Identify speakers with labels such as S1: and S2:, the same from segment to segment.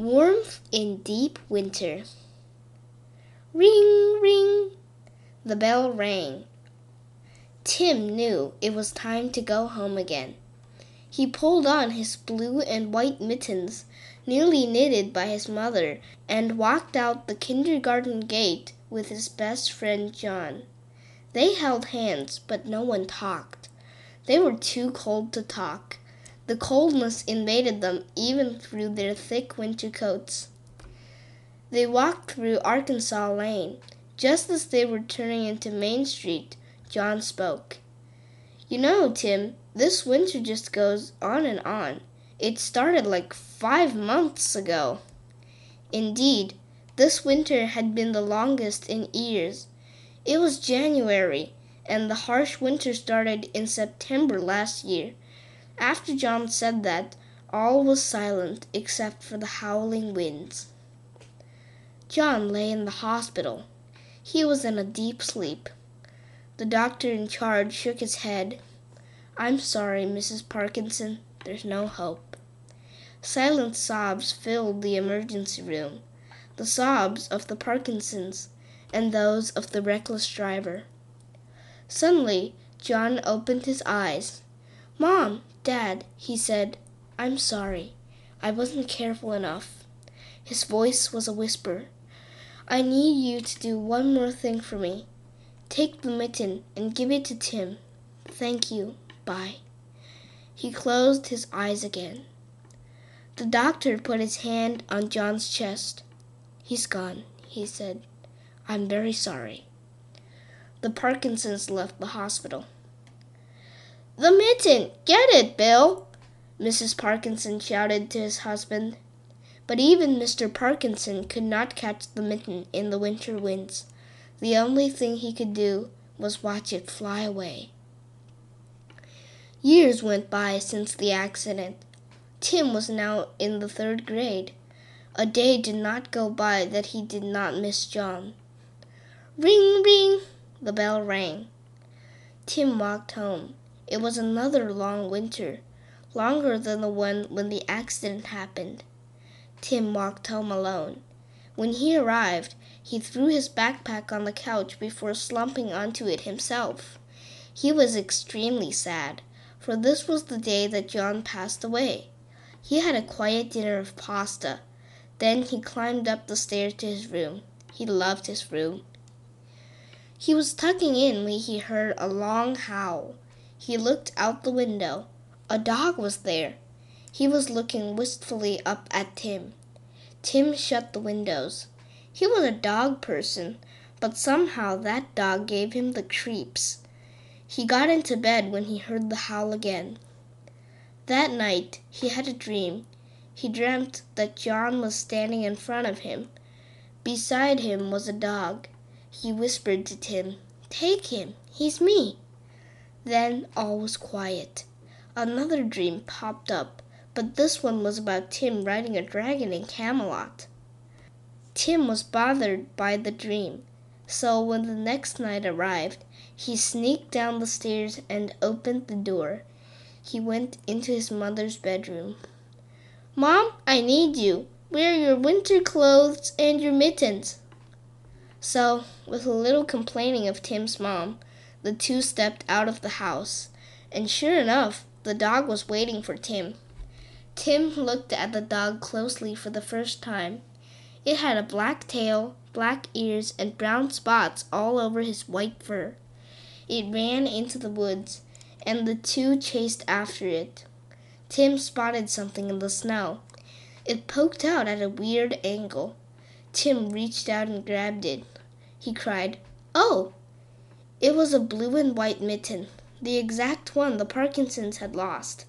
S1: Warmth in deep winter. Ring, ring. The bell rang. Tim knew it was time to go home again. He pulled on his blue and white mittens, newly knitted by his mother, and walked out the kindergarten gate with his best friend John. They held hands, but no one talked. They were too cold to talk. The coldness invaded them even through their thick winter coats. They walked through Arkansas Lane. Just as they were turning into Main Street, John spoke. You know, Tim, this winter just goes on and on. It started like five months ago. Indeed, this winter had been the longest in years. It was January, and the harsh winter started in September last year. After John said that, all was silent except for the howling winds. John lay in the hospital. He was in a deep sleep. The doctor in charge shook his head. I'm sorry, Mrs. Parkinson. There's no hope. Silent sobs filled the emergency room, the sobs of the Parkinsons and those of the reckless driver. Suddenly, John opened his eyes. Mom, Dad, he said, I'm sorry. I wasn't careful enough. His voice was a whisper. I need you to do one more thing for me. Take the mitten and give it to Tim. Thank you. Bye. He closed his eyes again. The doctor put his hand on John's chest. He's gone, he said. I'm very sorry. The Parkinsons left the hospital. The mitten! Get it, Bill! Mrs. Parkinson shouted to his husband. But even Mr. Parkinson could not catch the mitten in the winter winds. The only thing he could do was watch it fly away. Years went by since the accident. Tim was now in the third grade. A day did not go by that he did not miss John. Ring, ring! The bell rang. Tim walked home. It was another long winter, longer than the one when the accident happened. Tim walked home alone. When he arrived, he threw his backpack on the couch before slumping onto it himself. He was extremely sad for this was the day that John passed away. He had a quiet dinner of pasta. Then he climbed up the stairs to his room. He loved his room. He was tucking in when he heard a long howl. He looked out the window. A dog was there. He was looking wistfully up at Tim. Tim shut the windows. He was a dog person, but somehow that dog gave him the creeps. He got into bed when he heard the howl again. That night he had a dream. He dreamt that John was standing in front of him. Beside him was a dog. He whispered to Tim, Take him, he's me. Then all was quiet. Another dream popped up, but this one was about Tim riding a dragon in Camelot. Tim was bothered by the dream, so when the next night arrived, he sneaked down the stairs and opened the door. He went into his mother's bedroom. Mom, I need you. Wear your winter clothes and your mittens? So, with a little complaining of Tim's mom, the two stepped out of the house, and sure enough, the dog was waiting for Tim. Tim looked at the dog closely for the first time. It had a black tail, black ears, and brown spots all over his white fur. It ran into the woods, and the two chased after it. Tim spotted something in the snow. It poked out at a weird angle. Tim reached out and grabbed it. He cried, Oh! It was a blue and white mitten, the exact one the Parkinsons had lost.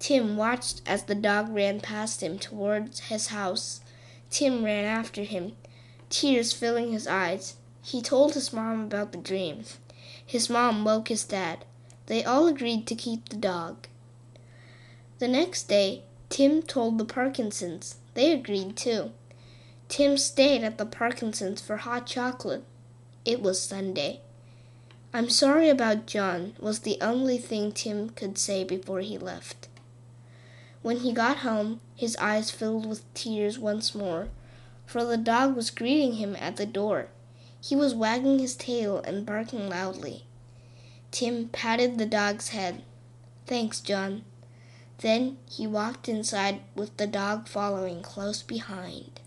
S1: Tim watched as the dog ran past him towards his house. Tim ran after him, tears filling his eyes. He told his mom about the dream. His mom woke his dad. They all agreed to keep the dog. The next day, Tim told the Parkinsons. They agreed too. Tim stayed at the Parkinsons for hot chocolate. It was Sunday. I'm sorry about John was the only thing Tim could say before he left. When he got home, his eyes filled with tears once more, for the dog was greeting him at the door. He was wagging his tail and barking loudly. Tim patted the dog's head. Thanks, John. Then he walked inside with the dog following close behind.